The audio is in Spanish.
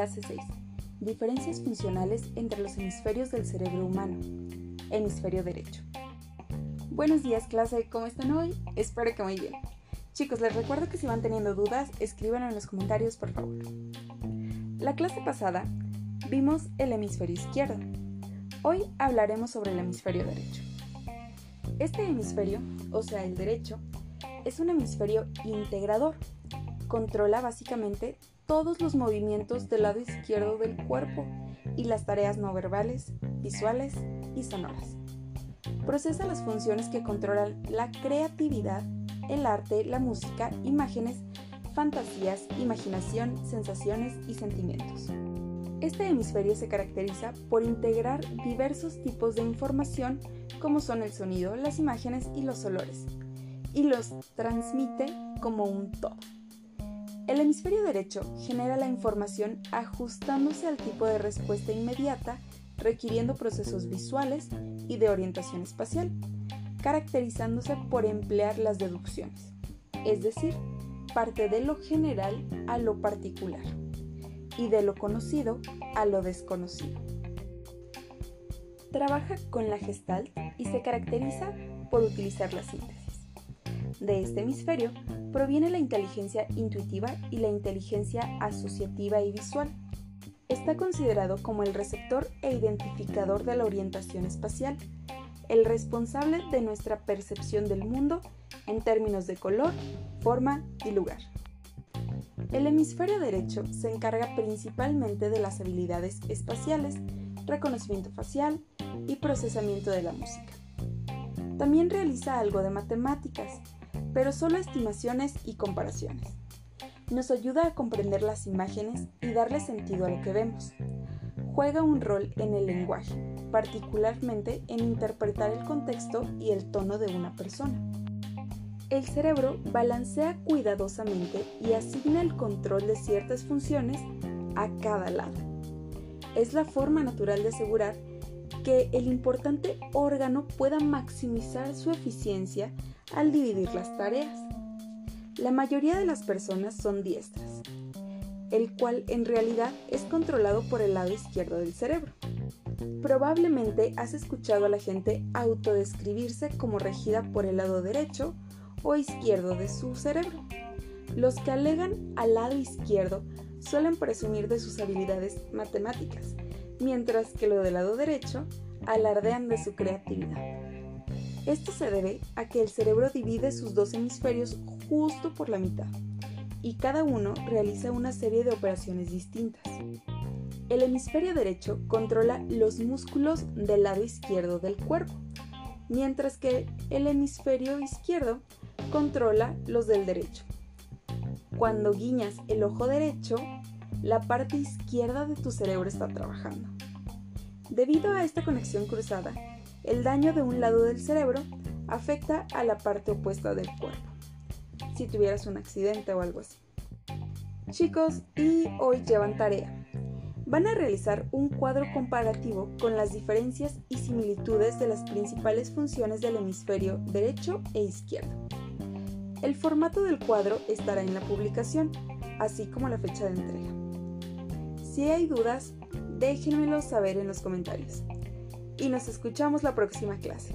Clase 6. Diferencias funcionales entre los hemisferios del cerebro humano. Hemisferio derecho. Buenos días clase, ¿cómo están hoy? Espero que muy bien. Chicos, les recuerdo que si van teniendo dudas, escriban en los comentarios por favor. La clase pasada vimos el hemisferio izquierdo. Hoy hablaremos sobre el hemisferio derecho. Este hemisferio, o sea el derecho, es un hemisferio integrador. Controla básicamente todos los movimientos del lado izquierdo del cuerpo y las tareas no verbales, visuales y sonoras. Procesa las funciones que controlan la creatividad, el arte, la música, imágenes, fantasías, imaginación, sensaciones y sentimientos. Este hemisferio se caracteriza por integrar diversos tipos de información como son el sonido, las imágenes y los olores, y los transmite como un todo. El hemisferio derecho genera la información ajustándose al tipo de respuesta inmediata, requiriendo procesos visuales y de orientación espacial, caracterizándose por emplear las deducciones, es decir, parte de lo general a lo particular y de lo conocido a lo desconocido. Trabaja con la gestalt y se caracteriza por utilizar la síntesis. De este hemisferio proviene la inteligencia intuitiva y la inteligencia asociativa y visual. Está considerado como el receptor e identificador de la orientación espacial, el responsable de nuestra percepción del mundo en términos de color, forma y lugar. El hemisferio derecho se encarga principalmente de las habilidades espaciales, reconocimiento facial y procesamiento de la música. También realiza algo de matemáticas, pero solo estimaciones y comparaciones. Nos ayuda a comprender las imágenes y darle sentido a lo que vemos. Juega un rol en el lenguaje, particularmente en interpretar el contexto y el tono de una persona. El cerebro balancea cuidadosamente y asigna el control de ciertas funciones a cada lado. Es la forma natural de asegurar que el importante órgano pueda maximizar su eficiencia al dividir las tareas. La mayoría de las personas son diestras, el cual en realidad es controlado por el lado izquierdo del cerebro. Probablemente has escuchado a la gente autodescribirse como regida por el lado derecho o izquierdo de su cerebro. Los que alegan al lado izquierdo suelen presumir de sus habilidades matemáticas, mientras que lo del lado derecho alardean de su creatividad. Esto se debe a que el cerebro divide sus dos hemisferios justo por la mitad y cada uno realiza una serie de operaciones distintas. El hemisferio derecho controla los músculos del lado izquierdo del cuerpo, mientras que el hemisferio izquierdo controla los del derecho. Cuando guiñas el ojo derecho, la parte izquierda de tu cerebro está trabajando. Debido a esta conexión cruzada, el daño de un lado del cerebro afecta a la parte opuesta del cuerpo, si tuvieras un accidente o algo así. Chicos, y hoy llevan tarea. Van a realizar un cuadro comparativo con las diferencias y similitudes de las principales funciones del hemisferio derecho e izquierdo. El formato del cuadro estará en la publicación, así como la fecha de entrega. Si hay dudas, déjenmelo saber en los comentarios y nos escuchamos la próxima clase.